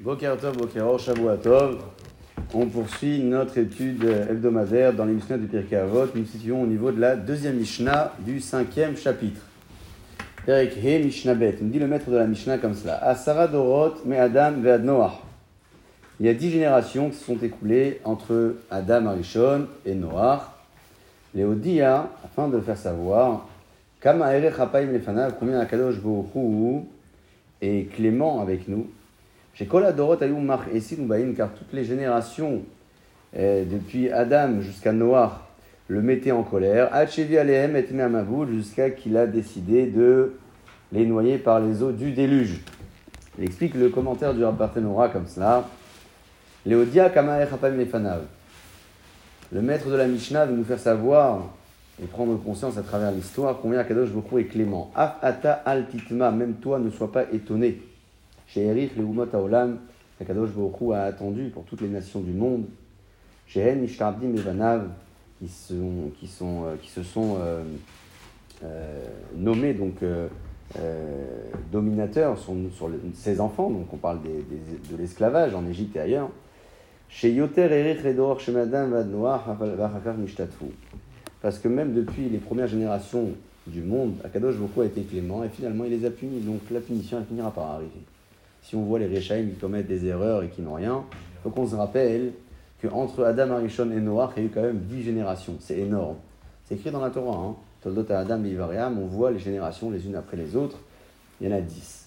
Boker Tov, Boker Shavua Tov. On poursuit notre étude hebdomadaire dans les Mishnah du Pirkei Avot. Nous nous situons au niveau de la deuxième Mishnah du cinquième chapitre. Perek He Mishnah Bet. On dit le maître de la Mishnah comme cela. Asara Dorot Me Adam Ve'ad Noach. Il y a dix générations qui se sont écoulées entre Adam Arishon et Noach. Léodia, afin de le faire savoir, Kama Erech Hapaim Lefanav, combien Akadosh Hu est clément avec nous? Chez Koladorot Ayum Esin car toutes les générations, eh, depuis Adam jusqu'à Noach, le mettaient en colère. Hachevi Alehem et Meamaboul, jusqu'à qu'il a décidé de les noyer par les eaux du déluge. Il explique le commentaire du Rabbartenora comme cela. Léodia. Le maître de la Mishnah veut nous faire savoir et prendre conscience à travers l'histoire combien Akadosh Bokhu est clément. Af ata al titma, même toi ne sois pas étonné. Chez Erich, le Umot Aolam, Akadosh Bokhu a attendu pour toutes les nations du monde. Chez Hen Mishtardim Evanav, qui, sont, qui, sont, euh, qui se sont euh, euh, nommés donc dominateurs sur, ses enfants, donc on parle des- de l'esclavage en Égypte et ailleurs. Chez Yoter Erich Redor Shemadam Vad Noach Vachakar Mishtatfu. Parce que même depuis les premières générations du monde, Akadosh Boko a été clément et finalement il les a punis. Donc la punition elle finira par arriver. Si on voit les Réchaïm qui commettent des erreurs et qui n'ont rien, il faut qu'on se rappelle qu'entre Adam, Arishon et Noach, il y a eu quand même dix générations. C'est énorme. C'est écrit dans la Torah. Hein. Toldot à Adam et Ivariam, on voit les générations les unes après les autres. Il y en a dix.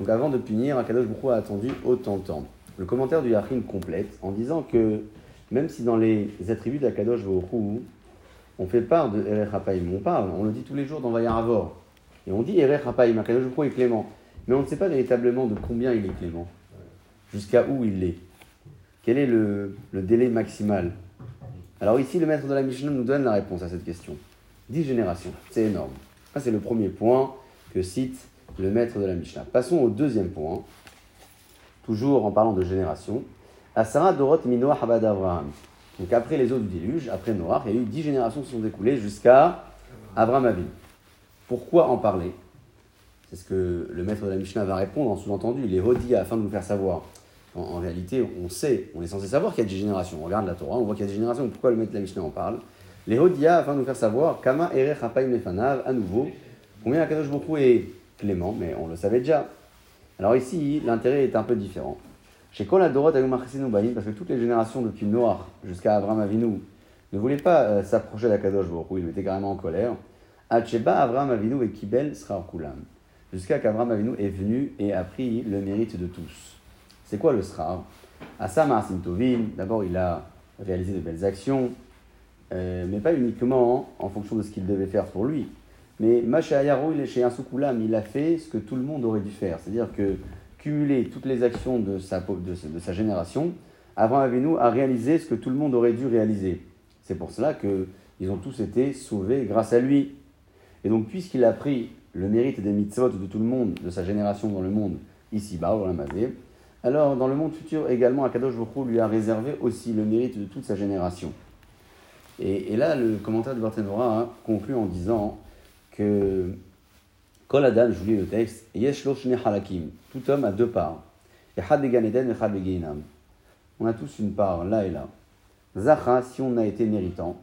Donc avant de punir, Akadosh Boko a attendu autant de temps. Le commentaire du Yachim complète en disant que même si dans les attributs d'Akadosh Boko, on fait part de Erer Hapaim. On parle, on le dit tous les jours dans Vayaravor. Et on dit Erer Hapaim, Akadosh Baruch Hu est clément. Mais on ne sait pas véritablement de combien il est clément. Jusqu'à où il l'est. Quel est le, délai maximal Alors ici, le maître de la Mishnah nous donne la réponse à cette question. Dix générations, c'est énorme. Ça, c'est le premier point que cite le maître de la Mishnah. Passons au deuxième point, toujours en parlant de génération. Asara Dorot Minoah Habad Avraham. Donc après les eaux du déluge, après Noach, il y a eu dix générations qui sont écoulées jusqu'à Abraham Avin. Pourquoi en parler? C'est ce que le maître de la Mishnah va répondre en sous-entendu. Les Hodia, afin de nous faire savoir. En, réalité, on sait, on est censé savoir qu'il y a des générations. On regarde la Torah, on voit qu'il y a des générations. Pourquoi le maître de la Mishnah en parle Les Hodia, afin de nous faire savoir, Kama Erech Hapaim Lefanav, à nouveau, combien Akadosh Hu est clément, mais on le savait déjà. Alors ici, l'intérêt est un peu différent. Chez Kol Adorot Ayum Achesenu Banim, parce que toutes les générations depuis Noach jusqu'à Abraham Avinu ne voulaient pas euh, s'approcher d'Akadosh Hu, ils étaient carrément en colère. Acheba Abraham Avinu et Kibel Srar Kulam. Jusqu'à qu'Abraham Avinu est venu et a pris le mérite de tous. C'est quoi le Srar Asam Asim d'abord il a réalisé de belles actions, euh, mais pas uniquement en fonction de ce qu'il devait faire pour lui. Mais Mashayaro, il est chez un Kulam, il a fait ce que tout le monde aurait dû faire. C'est-à-dire que cumuler toutes les actions de sa, po- de, sa- de sa génération, Abraham Avinu a réalisé ce que tout le monde aurait dû réaliser. C'est pour cela qu'ils ont tous été sauvés grâce à lui. Et donc, puisqu'il a pris le mérite des mitzvot de tout le monde, de sa génération dans le monde, ici-bas, au Ramazé, alors dans le monde futur également, Akadosh Baruch Hu lui a réservé aussi le mérite de toute sa génération. Et, là, le commentaire de Barthénora hein, conclut en disant que Kol Adam, je vous lis le texte, halakim. Tout homme a deux parts. On a tous une part, là et là. Zacha, si on a été méritant,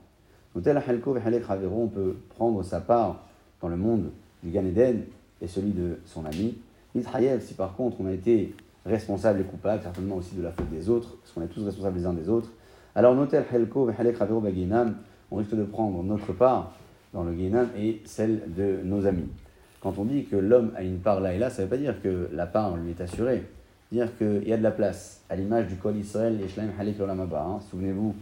on peut prendre sa part dans le monde du Gan Eden et celui de son ami. Israël, si par contre on a été responsable et coupable, certainement aussi de la faute des autres, parce qu'on est tous responsables les uns des autres, alors vehalek havero baginam, on risque de prendre notre part dans le Guénam et celle de nos amis. Quand on dit que l'homme a une part là et là, ça ne veut pas dire que la part lui est assurée. Dire qu'il y a de la place, à l'image du Kol Israël et Shlaim Halik Olam Haba, hein. Souvenez-vous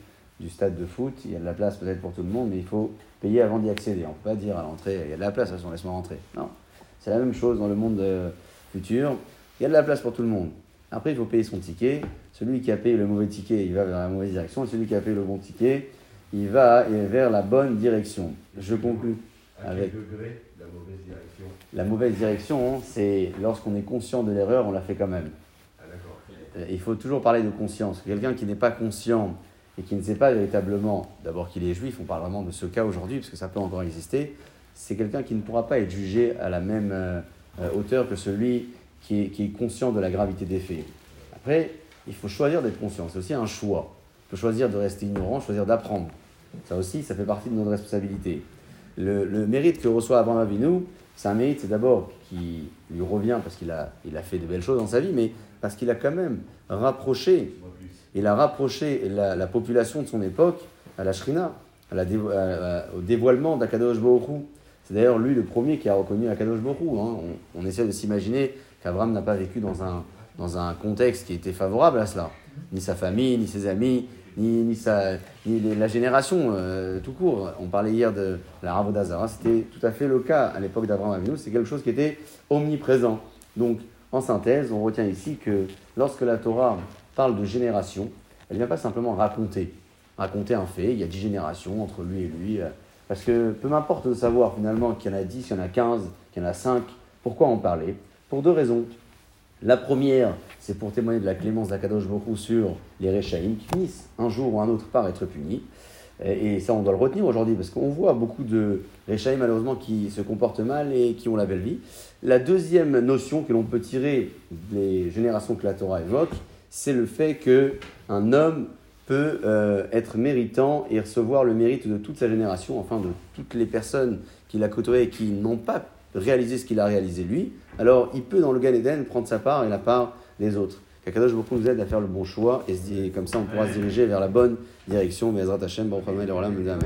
du stade de foot, il y a de la place peut-être pour tout le monde, mais il faut payer avant d'y accéder. On ne peut pas dire à l'entrée, il y a de la place, de toute façon, laisse-moi rentrer. Non. C'est la même chose dans le monde euh, futur. Il y a de la place pour tout le monde. Après, il faut payer son ticket. Celui qui a payé le mauvais ticket, il va vers la mauvaise direction. Et celui qui a payé le bon ticket, il va vers la bonne direction. Je conclus. À Avec- quel degré la mauvaise direction? La mauvaise direction, hein, c'est lorsqu'on est conscient de l'erreur, on la fait quand même. Ah. Euh, Il faut toujours parler de conscience. Quelqu'un qui n'est pas conscient et qui ne sait pas véritablement, d'abord qu'il est juif, on parle vraiment de ce cas aujourd'hui, parce que ça peut encore exister, c'est quelqu'un qui ne pourra pas être jugé à la même euh, hauteur que celui qui est, conscient de la gravité des faits. Après, il faut choisir d'être conscient. C'est aussi un choix. On peut choisir de rester ignorant, choisir d'apprendre. Ça aussi, ça fait partie de notre responsabilité. Le, mérite que reçoit Abraham Avinu, c'est un mérite, c'est d'abord qui lui revient parce qu'il a, fait de belles choses dans sa vie, mais parce qu'il a quand même rapproché. Il a rapproché la, la population de son époque à la Shrina, au dévoilement d'Akadosh Hu. C'est d'ailleurs lui le premier qui a reconnu Akadosh Hu, hein. On, essaie de s'imaginer qu'Abraham n'a pas vécu dans un, dans un contexte qui était favorable à cela. Ni sa famille, ni ses amis, ni, la génération euh, tout court. On parlait hier de la Ravodazara, c'était tout à fait le cas à l'époque d'Abraham Avinu, c'est quelque chose qui était omniprésent. Donc, en synthèse, on retient ici que lorsque la Torah parle de génération, elle ne vient pas simplement raconter, raconter un fait, il y a dix générations entre lui et lui, euh, parce que peu m'importe de savoir finalement qu'il y en a dix, qu'il y en a quinze, qu'il y en a cinq, pourquoi en parler? Pour deux raisons. La première, c'est pour témoigner de la clémence d'Akadosh Baruch Hu sur les Réchaïm qui finissent un jour ou un autre par être punis. Et ça, on doit le retenir aujourd'hui parce qu'on voit beaucoup de Réchaïm malheureusement qui se comportent mal et qui ont la belle vie. La deuxième notion que l'on peut tirer des générations que la Torah évoque, c'est le fait que un homme peut euh, être méritant et recevoir le mérite de toute sa génération, enfin de toutes les personnes qu'il a côtoyées et qui n'ont pas réalisé ce qu'il a réalisé lui. Alors il peut dans le Gan Eden prendre sa part et la part des autres. Qu'Akadosh beaucoup nous aide à faire le bon choix et, se dit- et comme ça on pourra se diriger vers la bonne direction. Hashem,